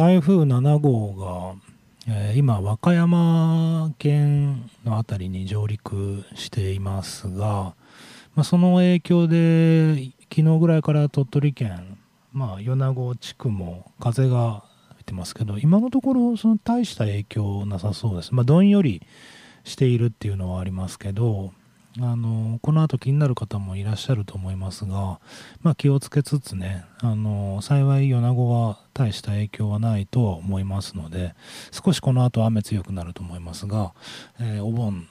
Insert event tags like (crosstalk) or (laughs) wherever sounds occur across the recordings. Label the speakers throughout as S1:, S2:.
S1: 台風7号が、えー今和歌山県の辺りに上陸していますが、まあ、その影響で昨日ぐらいから鳥取県、まあ、米子地区も風が吹いてますけど今のところその大した影響なさそうです、まあ、どんよりしているっていうのはありますけどあのこの後気になる方もいらっしゃると思いますが、まあ、気をつけつつねあの幸い米子は大した影響はないとは思いますので少しこの後雨強くなると思いますが、えーお盆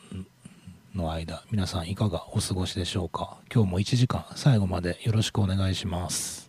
S1: の間皆さんいかがお過ごしでしょうか？今日も1時間最後までよろしくお願いします。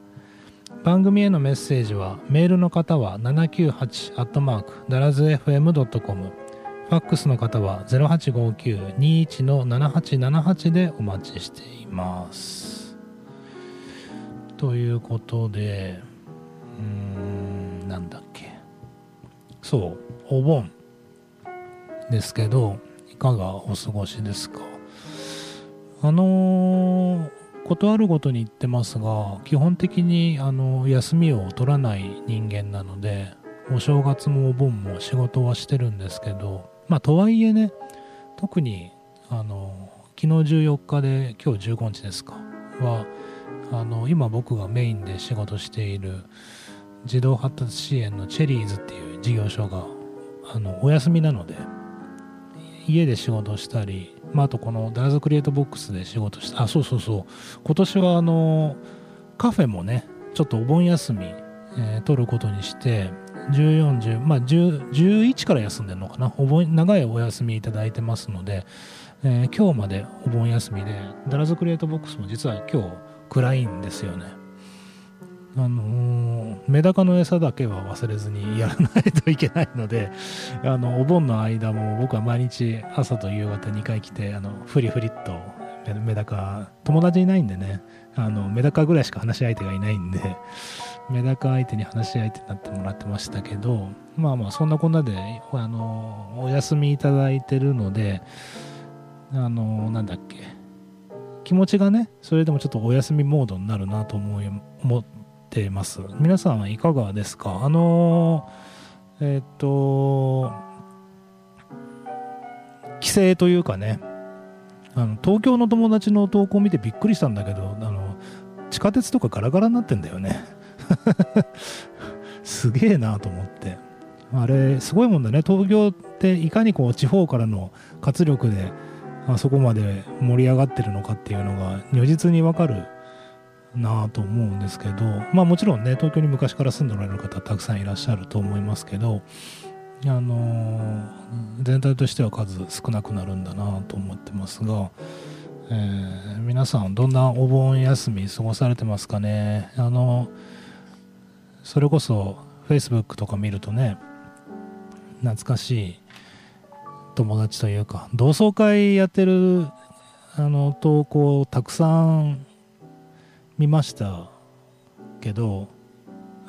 S1: 番組へのメッセージはメールの方は798ダラズ FM.com ファックスの方は0859-21-7878でお待ちしています。ということでうーんなんだっけ。そうお盆ですけどいかがお過ごしですか？あのーことあるごとに言ってますが基本的にあの休みを取らない人間なのでお正月もお盆も仕事はしてるんですけどまあとはいえね特にあの昨日14日で今日15日ですかはあの今僕がメインで仕事している児童発達支援のチェリーズっていう事業所があのお休みなので家で仕事したり、まあ、あとこのダラズクリエイトボックスで仕事したあそうそうそう。今年はあのカフェもねちょっとお盆休み、えー取ることにして1410まあ10 11から休んでるのかな。お盆長いお休みいただいてますので、えー今日までお盆休みでダラズクリエイトボックスも実は今日暗いんですよね。あのーメダカの餌だけは忘れずにやらないといけないので (laughs) あのお盆の間も僕は毎日朝と夕方2回来てあのフリフリっとメダカ友達いないんでね。あのメダカぐらいしか話し相手がいないんで (laughs) メダカ相手に話し相手になってもらってましたけどまあまあそんなこんなであのお休みいただいてるのであのなんだっけ。気持ちがねそれでもちょっとお休みモードになるなと思い思ってます。皆さんいかがですか？あのえーっと帰省というかねあの東京の友達の投稿を見てびっくりしたんだけどあの地下鉄とかガラガラになってんだよね。(laughs) すげえなと思って。あれすごいもんだね。東京っていかにこう地方からの活力であそこまで盛り上がってるのかっていうのが如実にわかるなぁと思うんですけどまあもちろんね東京に昔から住んでおられる方たくさんいらっしゃると思いますけどあのー全体としては数少なくなるんだなと思ってますが、えー皆さんどんなお盆休み過ごされてますかね？あのそれこそ Facebook とか見るとね懐かしい友達というか同窓会やってるあの投稿をたくさん見ましたけど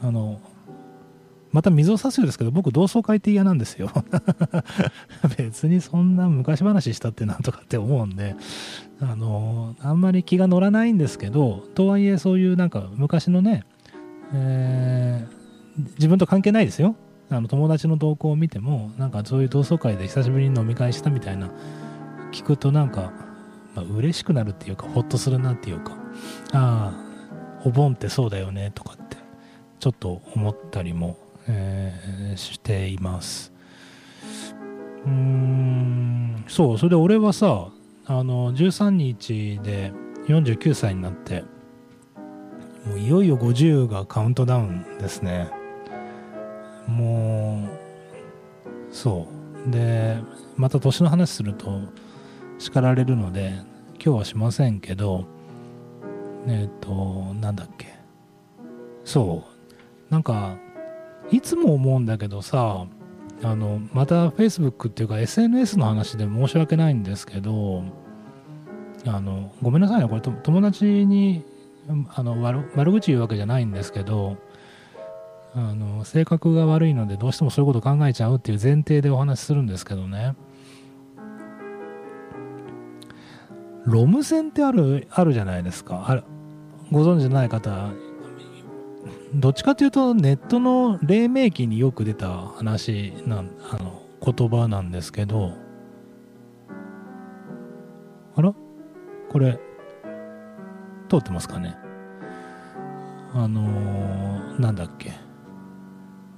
S1: あのまた水を差すようですけど僕同窓会って嫌なんですよ。(laughs) 別にそんな昔話したってなんとかって思うんであのあんまり気が乗らないんですけどとはいえそういうなんか昔のね、えー自分と関係ないですよ。あの友達の投稿を見てもなんかそういう同窓会で久しぶりに飲み会したみたいな聞くとなんか、まあ、嬉しくなるっていうかほっとするなっていうか。ああお盆ってそうだよねとかってちょっと思ったりも、えーしています。うーんそうそれで俺はさあの13日で49歳になってもういよいよ50がカウントダウンですね。もうそう。でまた年の話すると叱られるので今日はしませんけどえっ、となんだっけ？そう。なんかいつも思うんだけどさあのまた Facebook っていうか SNS の話で申し訳ないんですけどあのごめんなさいね。これ友達にあの悪悪口言うわけじゃないんですけどあの性格が悪いのでどうしてもそういうこと考えちゃうっていう前提でお話しするんですけどね。ロム線ってあるあるじゃないですか。あるご存知ない方どっちかというとネットの黎明期によく出た話なんあの言葉なんですけどあら？これ通ってますかね？あのー、なんだっけ？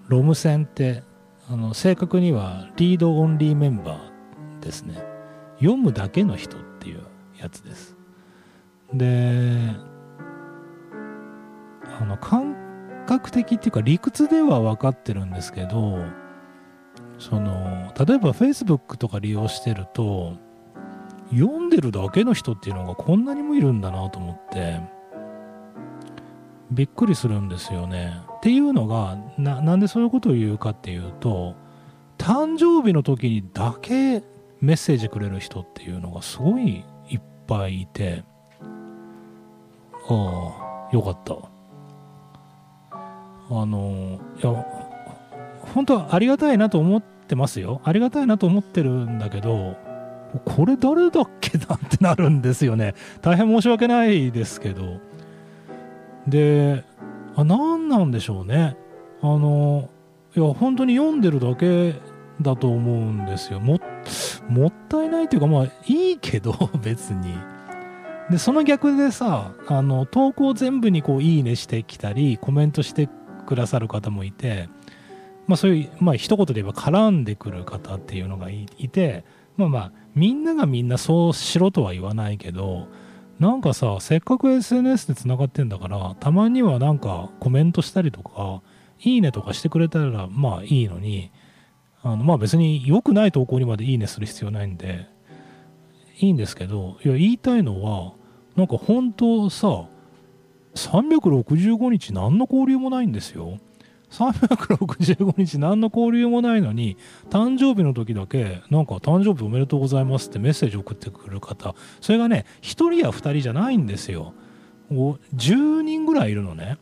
S1: ロム線ってあの正確にはリードオンリーメンバーですね。読むだけの人っていうやつです。であの感覚的っていうか理屈では分かってるんですけどその例えば Facebook とか利用してると読んでるだけの人っていうのがこんなにもいるんだなと思ってびっくりするんですよね。っていうのがなんでそういうことを言うかっていうと誕生日の時にだけメッセージくれる人っていうのがすごいいっぱいいてああよかった。あのいや本当はありがたいなと思ってますよ。ありがたいなと思ってるんだけどこれ誰だっけなってなるんですよね。大変申し訳ないですけど。であ何なんでしょうね。あのいや本当に読んでるだけだと思うんですよ。もったいないというかまあいいけど (laughs) 別に。でその逆でさあの投稿全部にこういいねしてきたりコメントしてくださる方もいて、まあそういう、まあ一言で言えば絡んでくる方っていうのがいて、まあまあ、みんながみんなそうしろとは言わないけど、なんかさ、せっかく SNS で繋がってんだから、たまにはなんかコメントしたりとか、いいねとかしてくれたらまあいいのに、あのまあ別に良くない投稿にまでいいねする必要ないんで、いいんですけど、いや言いたいのは、なんか本当さ、365日何の交流もないんですよ。365日何の交流もないのに誕生日の時だけなんか誕生日おめでとうございますってメッセージ送ってくる方。それがね1人や2人じゃないんですよ。10人ぐらいいるのね。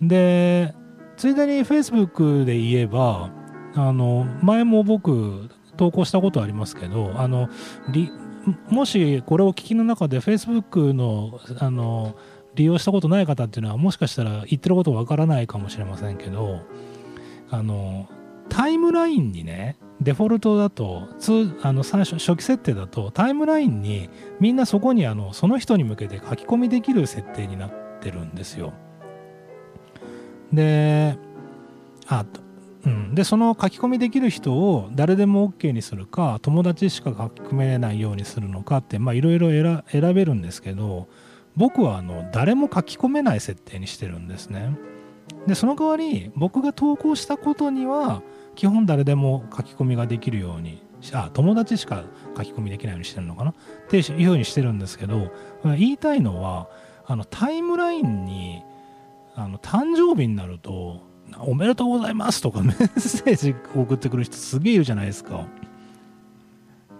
S1: でついでに Facebook で言えばあの前も僕投稿したことありますけどあのもしこれを聞きの中で Facebook のあの利用したことない方っていうのはもしかしたら言ってることわからないかもしれませんけどあのタイムラインにねデフォルトだとあの最初初期設定だとタイムラインにみんなそこにあのその人に向けて書き込みできる設定になってるんですよ。であうん、でその書き込みできる人を誰でも OK にするか友達しか書き込めないようにするのかっていろいろ選べるんですけど僕はあの誰も書き込めない設定にしてるんですね。でその代わり僕が投稿したことには基本誰でも書き込みができるようにあ友達しか書き込みできないようにしてるのかな？っていうふうにしてるんですけど言いたいのはあのタイムラインにあの誕生日になると「おめでとうございます」とかメッセージ送ってくる人すげえいるじゃないですか。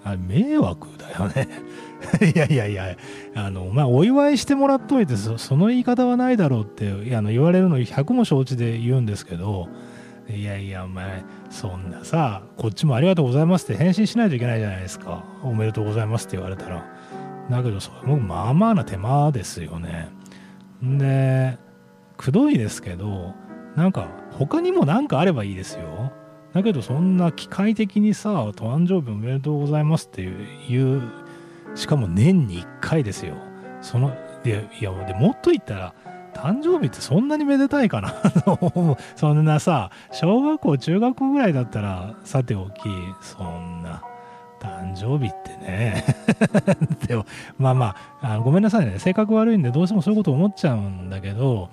S1: あ迷惑だよね (laughs) いやいやいや、あの、まあ、お祝いしてもらっといてそ、その言い方はないだろうってあの言われるの100も承知で言うんですけど、いやいや、お前、そんなさ、こっちもありがとうございますって返信しないといけないじゃないですか。おめでとうございますって言われたら。だけど、それもまあまあな手間ですよね。で、くどいですけど、なんか、他にも何かあればいいですよ。だけど、そんな機械的にさ、お誕生日おめでとうございますっていうしかも年に1回ですよ。その、で、いや、でもっと言ったら、誕生日ってそんなにめでたいかな (laughs) そんなさ、小学校、中学校ぐらいだったら、さておき、そんな、誕生日ってね (laughs) でも、まあまああごめんなさいね。性格悪いんで、どうしてもそういうこと思っちゃうんだけど、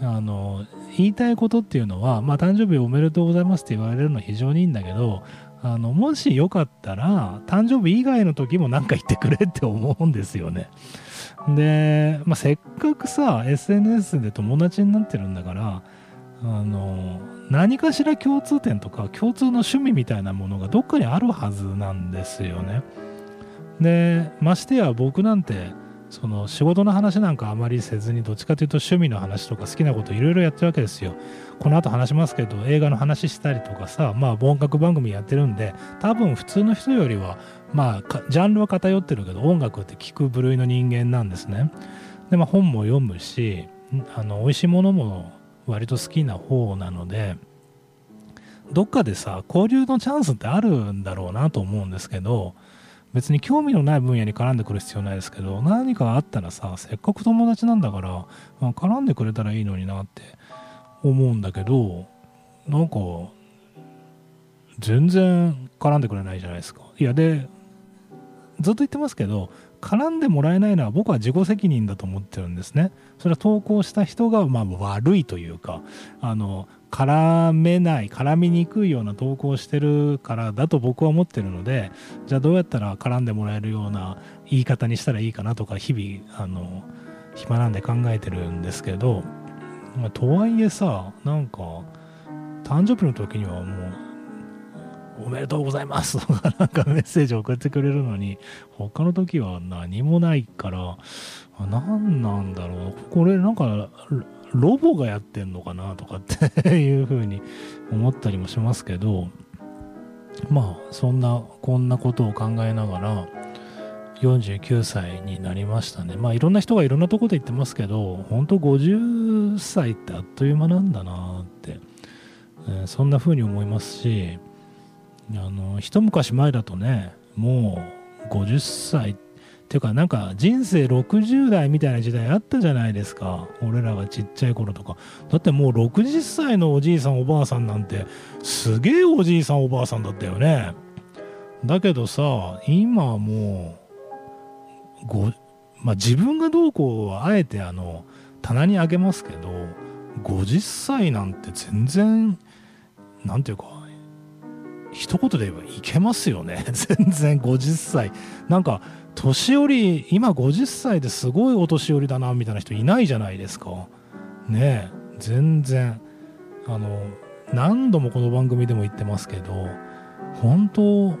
S1: あの、言いたいことっていうのは、まあ、誕生日おめでとうございますって言われるのは非常にいいんだけど、あのもしよかったら誕生日以外の時も何か言ってくれって思うんですよね。で、まあ、せっかくさ SNS で友達になってるんだからあの何かしら共通点とか共通の趣味みたいなものがどっかにあるはずなんですよね。でましてや僕なんてその仕事の話なんかあまりせずにどっちかというと趣味の話とか好きなこといろいろやってるわけですよ。この後話しますけど映画の話したりとかさまあ音楽番組やってるんで多分普通の人よりはまあジャンルは偏ってるけど音楽って聞く部類の人間なんですね。でまあ本も読むしあの美味しいものも割と好きな方なのでどっかでさ交流のチャンスってあるんだろうなと思うんですけど別に興味のない分野に絡んでくる必要ないですけど何かあったらさせっかく友達なんだから、まあ、絡んでくれたらいいのになって思うんだけどなんか全然絡んでくれないじゃないですかいやでずっと言ってますけど絡んでもらえないのは僕は自己責任だと思ってるんですね。それは投稿した人がまあ悪いというかあの絡めない絡みにくいような投稿をしてるからだと僕は思ってるのでじゃあどうやったら絡んでもらえるような言い方にしたらいいかなとか日々あの暇なんで考えてるんですけど、まあ、とはいえさなんか誕生日の時にはもうおめでとうございます (laughs) とかなんかメッセージ送ってくれるのに、他の時は何もないから、何なんだろう。これなんか、ロボがやってんのかなとかっていうふうに思ったりもしますけど、まあ、そんな、こんなことを考えながら、49歳になりましたね。まあいろんな人がいろんなとこで言ってますけど、本当50歳ってあっという間なんだなって、えー、そんな風に思いますし、あの一昔前だとねもう50歳っていうかなんか人生60代みたいな時代あったじゃないですか。俺らがちっちゃい頃とか。だってもう60歳のおじいさんおばあさんなんてすげえおじいさんおばあさんだったよね。だけどさ今はもうご、まあ、自分がどうこうはあえてあの棚にあげますけど50歳なんて全然なんていうか一言で言えばいけますよね。(laughs) 全然50歳。なんか年寄り今50歳ですごいお年寄りだなみたいな人いないじゃないですか。ねえ全然。あの何度もこの番組でも言ってますけど本当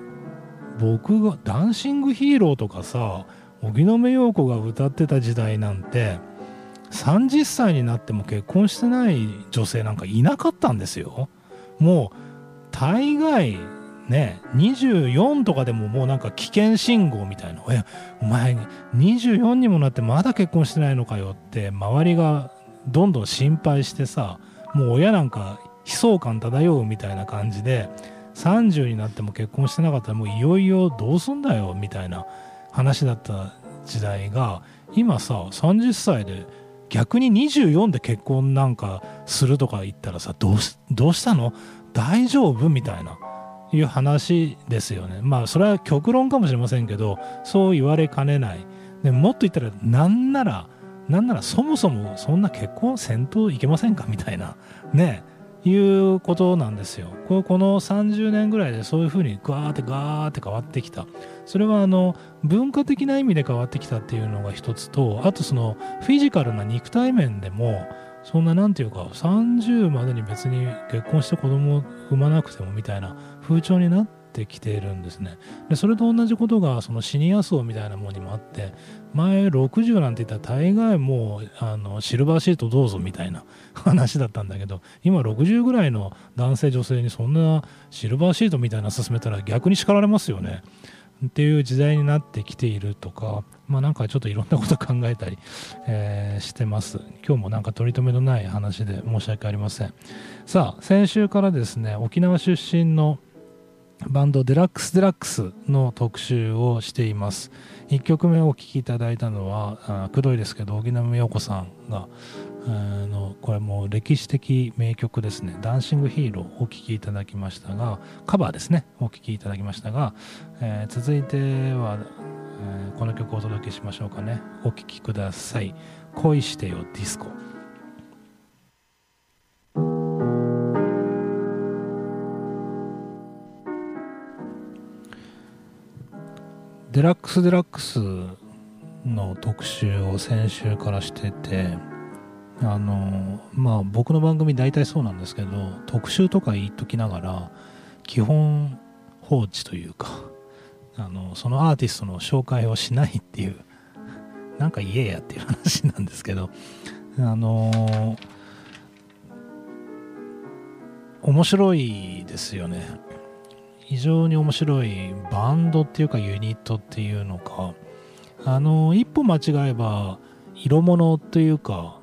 S1: 僕が「ダンシングヒーロー」とかさ荻野目洋子が歌ってた時代なんて30歳になっても結婚してない女性なんかいなかったんですよ。もう大概ね24とかでももうなんか危険信号みたいな「えお前24にもなってまだ結婚してないのかよ」って周りがどんどん心配してさもう親なんか悲壮感漂うみたいな感じで30になっても結婚してなかったらもういよいよどうすんだよみたいな話だった時代が今さ30歳で逆に24で結婚なんかするとか言ったらさどうどうしたの？大丈夫？みたいな。いう話ですよね。まあそれは極論かもしれませんけどそう言われかねない。でもっと言ったらなんならなんならそもそもそんな結婚戦闘いけませんか？みたいな。ね。いうことなんですよ。この30年ぐらいでそういうふうにガーってガーって変わってきた。それはあの文化的な意味で変わってきたっていうのが一つとあとそのフィジカルな肉体面でもそんななんていうか30までに別に結婚して子供を産まなくてもみたいな。風潮になってきているんですねでそれと同じことがそのシニア層みたいなものにもあって前60なんて言ったら大概もうあのシルバーシートどうぞみたいな (laughs) 話だったんだけど今60ぐらいの男性女性にそんなシルバーシートみたいな勧めたら逆に叱られますよねっていう時代になってきているとかまあなんかちょっといろんなこと考えたり、えー、してます。今日もなんか取り留めのない話で申し訳ありません。さあ、先週からですね、沖縄出身のバンドデラックス・デラックスの特集をしています。1曲目をお聴きいただいたのは、くどいですけど、荻野目洋子さんが、あのこれも歴史的名曲ですね「ダンシング・ヒーロー」お聴きいただきましたがカバーですね。お聴きいただきましたが、えー、続いては、えー、この曲をお届けしましょうかね。お聴きください「恋してよディスコ」デラックス・デラックスの特集を先週からしててあのまあ僕の番組大体そうなんですけど特集とか言っときながら基本放置というかあのそのアーティストの紹介をしないっていうなんか言えやっていう話なんですけどあの面白いですよね。非常に面白いバンドっていうかユニットっていうのかあの一歩間違えば色物というか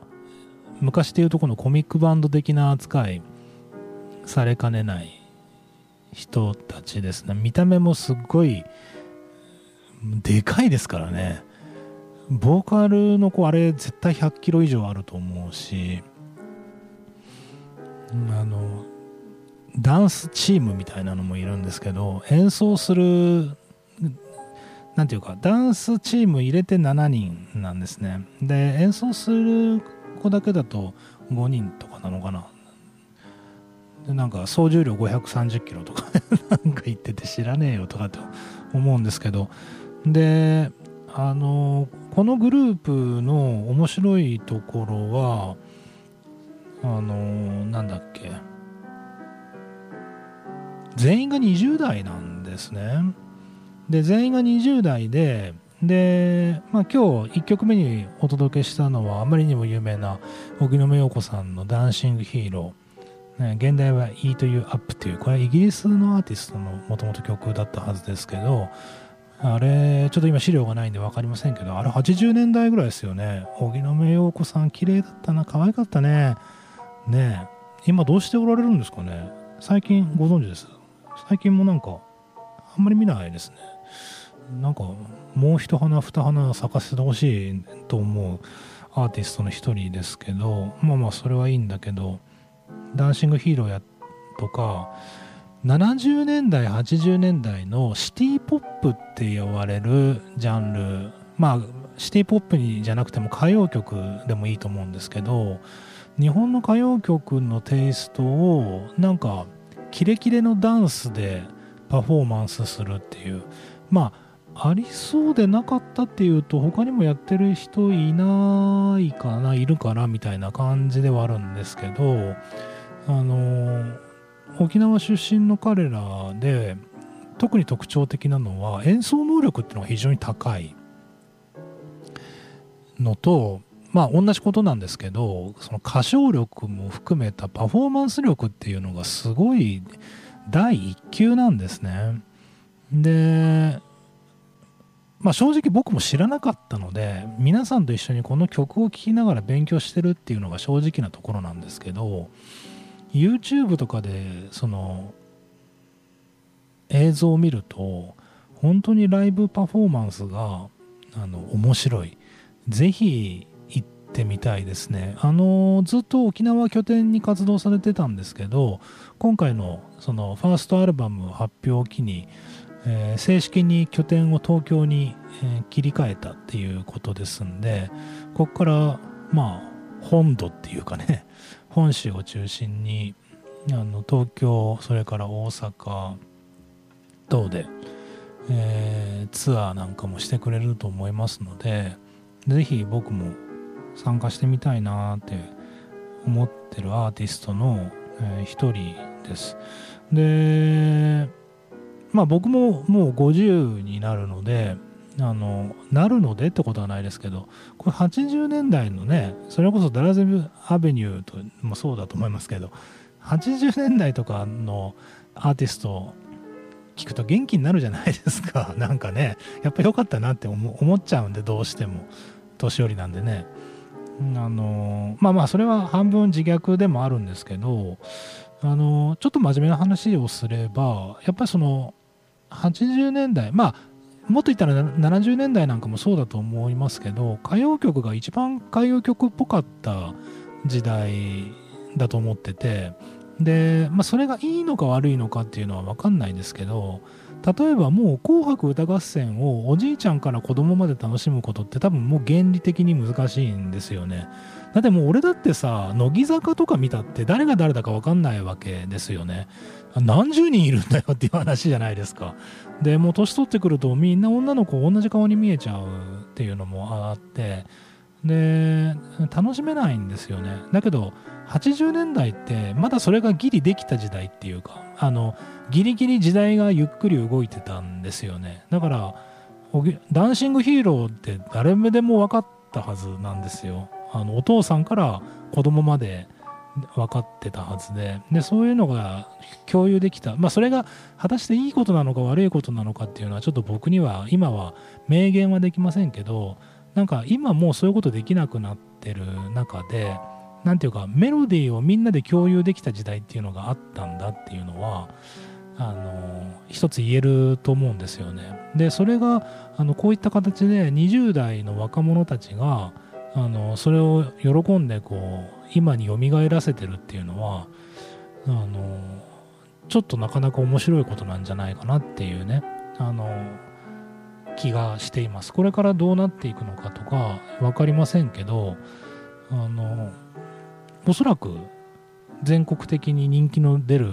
S1: 昔でいうとこのコミックバンド的な扱いされかねない人たちですね。見た目もすっごいでかいですからね。ボーカルの子あれ絶対100キロ以上あると思うしあのダンスチームみたいなのもいるんですけど演奏する何ていうかダンスチーム入れて7人なんですね。で演奏する子だけだと5人とかなのかな。でなんか総重量530キロとか (laughs) なんか言ってて知らねえよとかって思うんですけど。であのこのグループの面白いところはあのなんだっけ。全員が20代なんですね。で全員が20代でで、まあ、今日1曲目にお届けしたのはあまりにも有名な荻野目洋子さんの「ダンシングヒーロー」、現代は「E というアップ」というこれはイギリスのアーティストのもともと曲だったはずですけどあれちょっと今資料がないんで分かりませんけどあれ80年代ぐらいですよね。荻野目洋子さん綺麗だったな。可愛かったね。ね今どうしておられるんですかね。最近ご存知です？最近もなんかあんまり見ないですね。なんかもう一花二花咲かせてほしいと思うアーティストの一人ですけどまあまあそれはいいんだけどダンシングヒーローやとか70年代80年代のシティポップって呼ばれるジャンルまあシティポップにじゃなくても歌謡曲でもいいと思うんですけど日本の歌謡曲のテイストをなんかキレキレのダンスでパフォーマンスするっていう。まあありそうでなかったっていうと他にもやってる人いないかないるかなみたいな感じではあるんですけどあの沖縄出身の彼らで特に特徴的なのは演奏能力っていうのが非常に高いのとまあ同じことなんですけどその歌唱力も含めたパフォーマンス力っていうのがすごい第一級なんですね。でまあ、正直僕も知らなかったので皆さんと一緒にこの曲を聴きながら勉強してるっていうのが正直なところなんですけど YouTube とかでその映像を見ると本当にライブパフォーマンスがあの面白いぜひってみたいですね。あのずっと沖縄拠点に活動されてたんですけど今回のそのファーストアルバム発表を機にえー、正式に拠点を東京に、えー、切り替えたっていうことですんでここからまあ本土っていうかね (laughs) 本州を中心にあの東京それから大阪等で、えー、ツアーなんかもしてくれると思いますので是非僕も参加してみたいなって思ってるアーティストの、一人です。でまあ僕ももう50になるので、あの、なるのでってことはないですけど、これ80年代のね、それこそダラゼブアベニューともそうだと思いますけど、80年代とかのアーティスト聞くと元気になるじゃないですか。なんかね、やっぱ良かったなって思っちゃうんで、どうしても。年寄りなんでね。あのまあまあそれは半分自虐でもあるんですけどあのちょっと真面目な話をすればやっぱりその80年代まあもっと言ったら70年代なんかもそうだと思いますけど歌謡曲が一番歌謡曲っぽかった時代だと思っててで、まあ、それがいいのか悪いのかっていうのは分かんないですけど例えばもう「紅白歌合戦」をおじいちゃんから子供まで楽しむことって多分もう原理的に難しいんですよね。だってもう俺だってさ乃木坂とか見たって誰が誰だか分かんないわけですよね。何十人いるんだよっていう話じゃないですか。でもう年取ってくるとみんな女の子同じ顔に見えちゃうっていうのもあってで楽しめないんですよねだけど80年代ってまだそれがギリできた時代っていうかあのギリギリ時代がゆっくり動いてたんですよね。だからダンシングヒーローって誰でも分かったはずなんですよ。あのお父さんから子供まで分かってたはずで。でそういうのが共有できた、まあ、それが果たしていいことなのか悪いことなのかっていうのはちょっと僕には今は明言はできませんけどなんか今もうそういうことできなくなってる中で何ていうかメロディーをみんなで共有できた時代っていうのがあったんだっていうのはあの一つ言えると思うんですよね。でそれがあのこういった形で20代の若者たちがあのそれを喜んでこう今によみがえらせてるっていうのはあのちょっとなかなか面白いことなんじゃないかなっていうねあの気がしていますこれからどうなっていくのかとか分かりませんけどあのおそらく全国的に人気の出る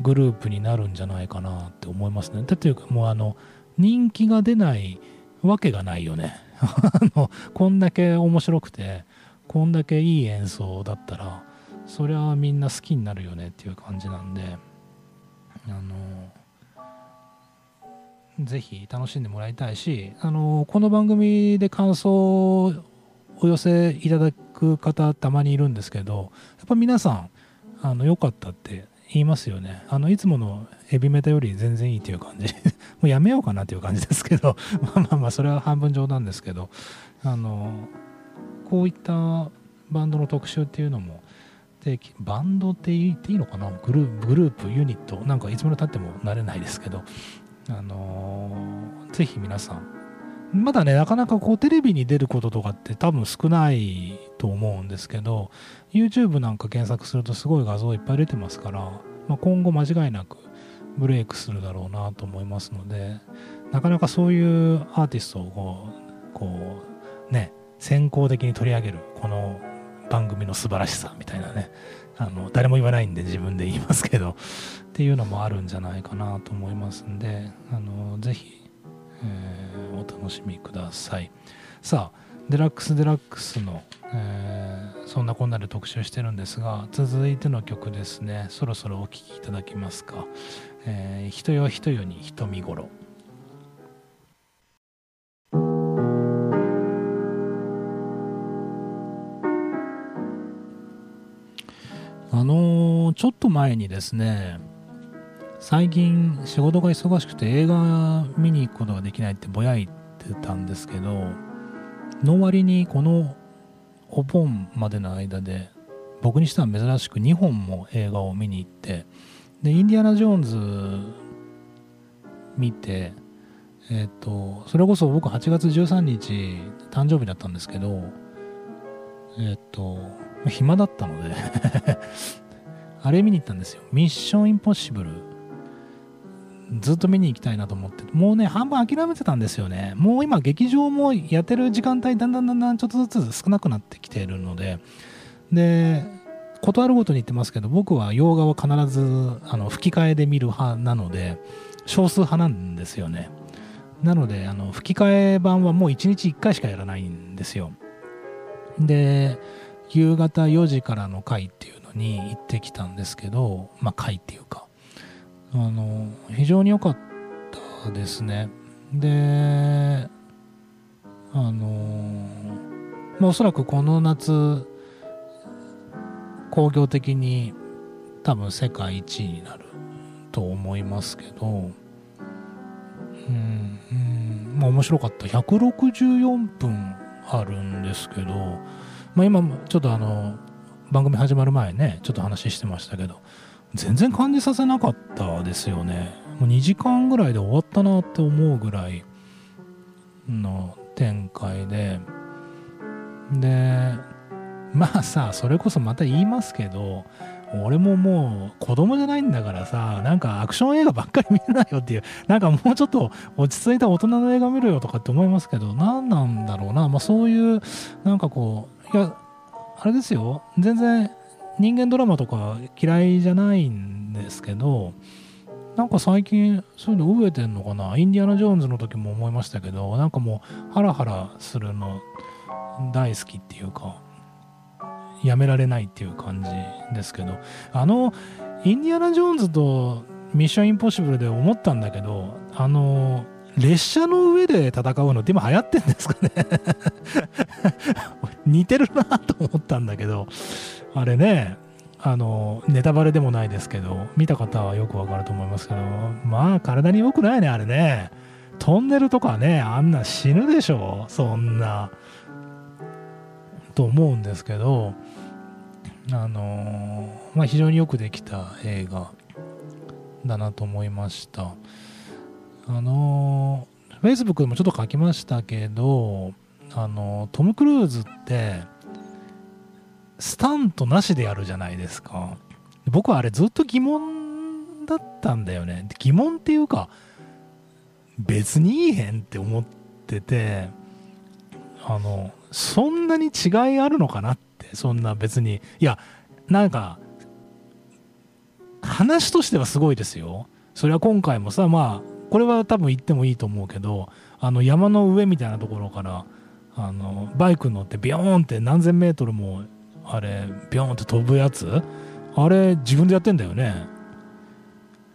S1: グループになるんじゃないかなって思いますね。だっていうかもうあの人気が出ないわけがないよね。(laughs) あのこんだけ面白くてこんだけいい演奏だったらそりゃみんな好きになるよねっていう感じなんであのぜひ楽しんでもらいたいしあのこの番組で感想お寄せいただく方たまにいるんですけどやっぱ皆さんあの良かったって言いますよね。あの、いつものヘビメタより全然いいっていう感じ。(laughs) もうやめようかなっていう感じですけど、(laughs) まあまあまあ、それは半分冗談ですけど、あの、こういったバンドの特集っていうのも、でバンドって言っていいのかな？グループ、ユニット、なんかいつまでたってもなれないですけど、あのー、ぜひ皆さん、まだね、なかなかこうテレビに出ることとかって多分少ないと思うんですけど、YouTube なんか検索するとすごい画像いっぱい出てますから、まあ、今後間違いなくブレイクするだろうなと思いますので、なかなかそういうアーティストをこう、こう、ね、先行的に取り上げる、この番組の素晴らしさみたいなね、あの、誰も言わないんで自分で言いますけど、っていうのもあるんじゃないかなと思いますんで、あの、ぜひ、えー、お楽しみください。さあ、デラックスデラックスの、えー、そんなこんなで特集してるんですが、続いての曲ですね、そろそろお聴きいただきますか。えー、人よ人よに人見頃。あのー、ちょっと前にですね、最近仕事が忙しくて映画見に行くことができないってぼやいてたんですけどの割にこのお盆までの間で僕にしては珍しく2本も映画を見に行ってでインディアナ・ジョーンズ見てえっ、とそれこそ僕8月13日誕生日だったんですけどえっ、と暇だったので (laughs) あれ見に行ったんですよ。ミッション・インポッシブルずっと見に行きたいなと思って。もうね半分諦めてたんですよね。もう今劇場もやってる時間帯だんだんだんだんちょっとずつ少なくなってきているので。で断るごとに言ってますけど僕は洋画は必ずあの吹き替えで見る派なので少数派なんですよね。なのであの吹き替え版はもう1日1回しかやらないんですよ。で夕方4時からの回っていうのに行ってきたんですけどまあ回っていうか。あの非常に良かったですね。であのまあおそらくこの夏工業的に多分世界一位になると思いますけどうんうんまあ面白かった。164分あるんですけどまあ今ちょっとあの番組始まる前ねちょっと話してましたけど全然感じさせなかったですよね。もう2時間ぐらいで終わったなって思うぐらいの展開で。でまあさそれこそまた言いますけど俺ももう子供じゃないんだからさなんかアクション映画ばっかり見るなよっていうなんかもうちょっと落ち着いた大人の映画見るよとかって思いますけど何なんだろうな。まあそういうなんかこういやあれですよ。全然人間ドラマとか嫌いじゃないんですけどなんか最近そういうの飢えてんのかな？インディアナ・ジョーンズの時も思いましたけどなんかもうハラハラするの大好きっていうかやめられないっていう感じですけど。あのインディアナ・ジョーンズとミッション・インポッシブルで思ったんだけどあの列車の上で戦うのって今流行ってんですかね？(laughs) 似てるなと思ったんだけど。あれねあのネタバレでもないですけど見た方はよくわかると思いますけどまあ体に良くないねあれね。トンネルとかねあんな死ぬでしょそんな。と思うんですけどあのまあ非常によくできた映画だなと思いました。あの Facebook でもちょっと書きましたけどあのトム・クルーズってスタントなしでやるじゃないですか。僕はあれずっと疑問だったんだよね。疑問っていうか別にいいへんって思っててあのそんなに違いあるのかなって。そんな別に。いやなんか話としてはすごいですよ。それは今回もさまあこれは多分言ってもいいと思うけどあの山の上みたいなところからあのバイク乗ってビヨーンって何千メートルもあれビヨーンって飛ぶやつ？あれ自分でやってんだよね。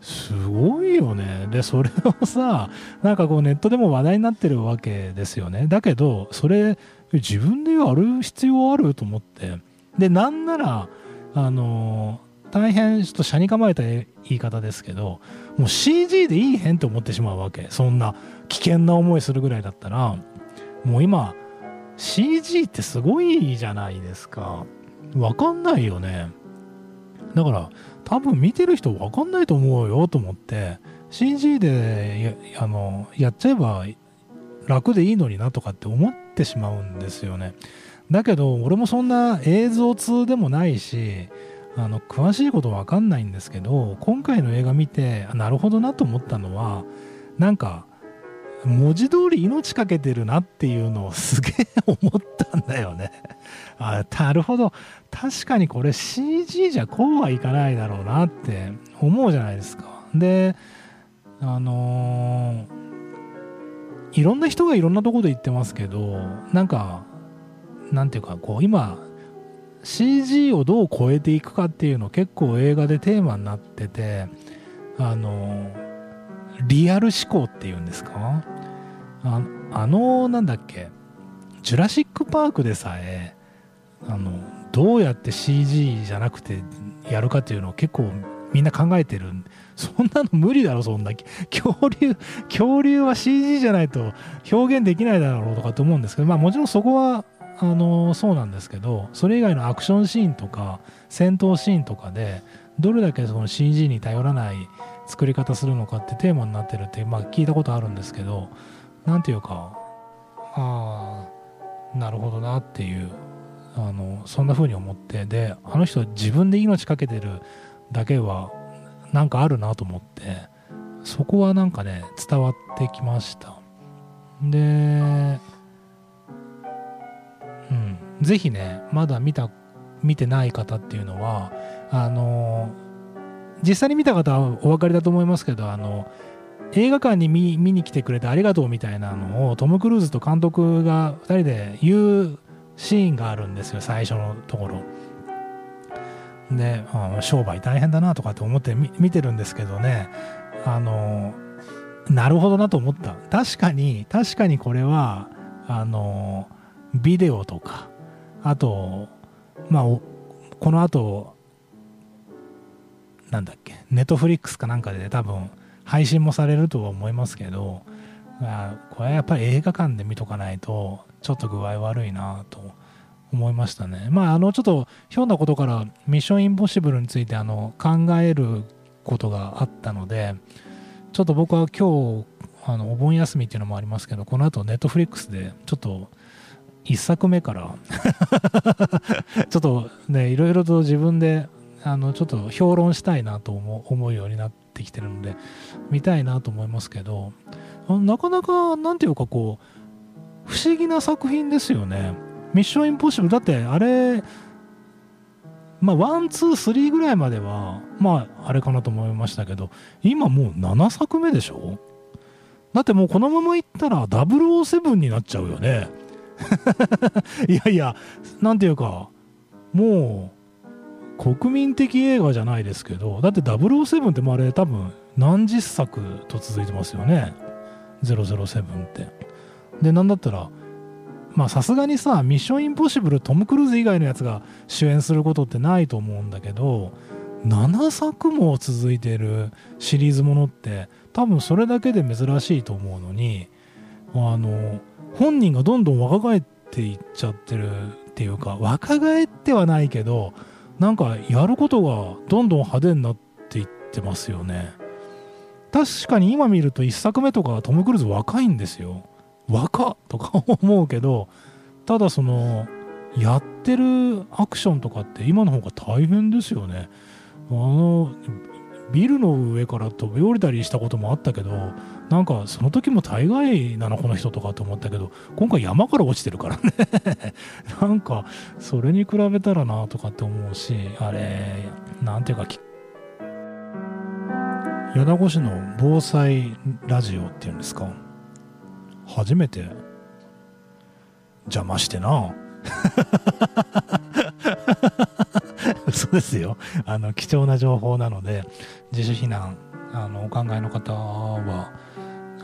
S1: すごいよね。でそれをさなんかこうネットでも話題になってるわけですよね。だけどそれ自分でやる必要あると思って。でなんならあの大変ちょっと車に構えた言い方ですけどもう CG でいいへんって思ってしまうわけ。そんな危険な思いするぐらいだったら。もう今 CG ってすごいじゃないですか。わかんないよね。だから多分見てる人わかんないと思うよと思って CG でやあのやっちゃえば楽でいいのになとかって思ってしまうんですよね。だけど俺もそんな映像通でもないしあの詳しいことわかんないんですけど今回の映画見てなるほどなと思ったのはなんか文字通り命かけてるなっていうのをすげえ思ったんだよね。あなるほど。確かにこれ CG じゃこうはいかないだろうなって思うじゃないですか。であのー、いろんな人がいろんなとこで言ってますけどなんかなんていうかこう今 CG をどう超えていくかっていうの結構映画でテーマになっててあのリアル思考っていうんですか？ああのなんだっけジュラシック・パークでさえあのどうやって CG じゃなくてやるかっていうのを結構みんな考えてるそんなの無理だろそんな (laughs) 恐竜恐竜は CG じゃないと表現できないだろうとかって思うんですけどまあもちろんそこはあのそうなんですけどそれ以外のアクションシーンとか戦闘シーンとかでどれだけその CG に頼らない作り方するのかってテーマになってるって、まあ、聞いたことあるんですけど何ていうかああなるほどなっていうあのそんな風に思ってであの人自分で命かけてるだけはなんかあるなと思ってそこはなんかね伝わってきました。でぜひね、まだ見た、見てない方っていうのは、あの、実際に見た方はお分かりだと思いますけど、あの、映画館に見に来てくれてありがとうみたいなのをトム・クルーズと監督が2人で言うシーンがあるんですよ、最初のところ。で、商売大変だなとかって思って見てるんですけどね、あの、なるほどなと思った。確かに、確かにこれは、あの、ビデオとか、あと、まあ、この後、なんだっけ、ネットフリックスかなんかで多分配信もされるとは思いますけど、あこれはやっぱり映画館で見とかないと、ちょっと具合悪いなと思いましたね。まあ、あの、ちょっとひょんなことから、ミッションインポッシブルについてあの考えることがあったので、ちょっと僕は今日、あのお盆休みっていうのもありますけど、この後ネットフリックスでちょっと1作目から (laughs) ちょっとねいろいろと自分であのちょっと評論したいなと思思うようになってきてるので見たいなと思いますけどなかなかなんていうかこう不思議な作品ですよねミッションインポッシブルだってあれまあ、 one、two、three ぐらいまでは、まあ、あれかなと思いましたけど、今もう7作目でしょ？だってもうこのままいったら007になっちゃうよね。(laughs) いやいやなんていうかもう国民的映画じゃないですけどだって007ってもあれ多分何十作と続いてますよね。007って。でなんだったらまあさすがにさ「ミッションインポッシブル」トム・クルーズ以外のやつが主演することってないと思うんだけど7作も続いてるシリーズものって多分それだけで珍しいと思うのにあの本人がどんどん若返っていっちゃってるっていうか若返ってはないけどなんかやることがどんどん派手になっていってますよね。確かに今見ると1作目とかトム・クルーズ若いんですよ。若っとか思うけどただそのやってるアクションとかって今の方が大変ですよね。あのビルの上から飛び降りたりしたこともあったけどなんかその時も大概なのこの人とかと思ったけど今回山から落ちてるからね。(laughs) なんかそれに比べたらなとかって思うしあれなんていうか米子市の防災ラジオっていうんですか？初めて邪魔してな。(laughs) 嘘ですよ。あの貴重な情報なので自主避難あのお考えの方は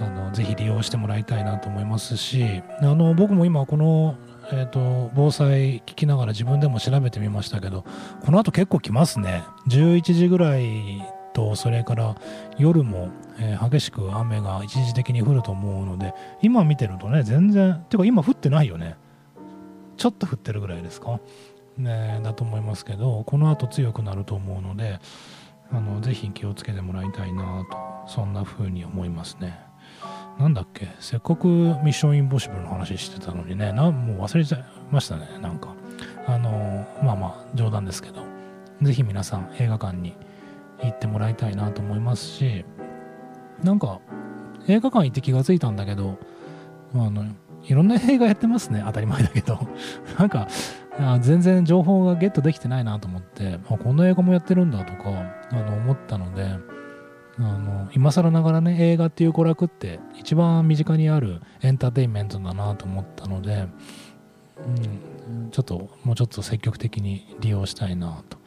S1: あのぜひ利用してもらいたいなと思いますしあの僕も今この、えーと、防災聞きながら自分でも調べてみましたけどこの後結構来ますね。11時ぐらいとそれから夜も、えー、激しく雨が一時的に降ると思うので今見てるとね全然てか今降ってないよね。ちょっと降ってるぐらいですか？ねだと思いますけどこの後強くなると思うのであのぜひ気をつけてもらいたいなとそんな風に思いますね。なんだっけ？せっかくミッションインポッシブルの話してたのにね。なもう忘れちゃいましたね。なんか。あのまあまあ冗談ですけど。ぜひ皆さん映画館に行ってもらいたいなと思いますし。なんか映画館行って気がついたんだけどあのいろんな映画やってますね。当たり前だけど。(laughs) なんか全然情報がゲットできてないなと思って。あこんな映画もやってるんだとかあの思ったので。あの今更ながらね映画っていう娯楽って一番身近にあるエンターテインメントだなと思ったので、うん、ちょっともうちょっと積極的に利用したいなと、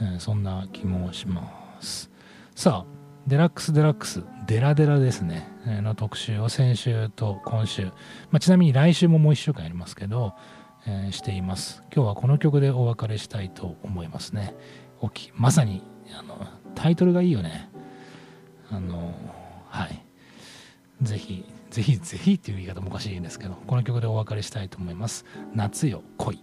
S1: えー、そんな気もします。さあデラックスデラックスデラデラですね、えー、の特集を先週と今週、まあ、ちなみに来週ももう1週間やりますけど、えー、しています。今日はこの曲でお別れしたいと思いますね。おきまさにあのタイトルがいいよね。あのはい。ぜひぜひぜひっていう言い方もおかしいんですけどこの曲でお別れしたいと思います。夏よ恋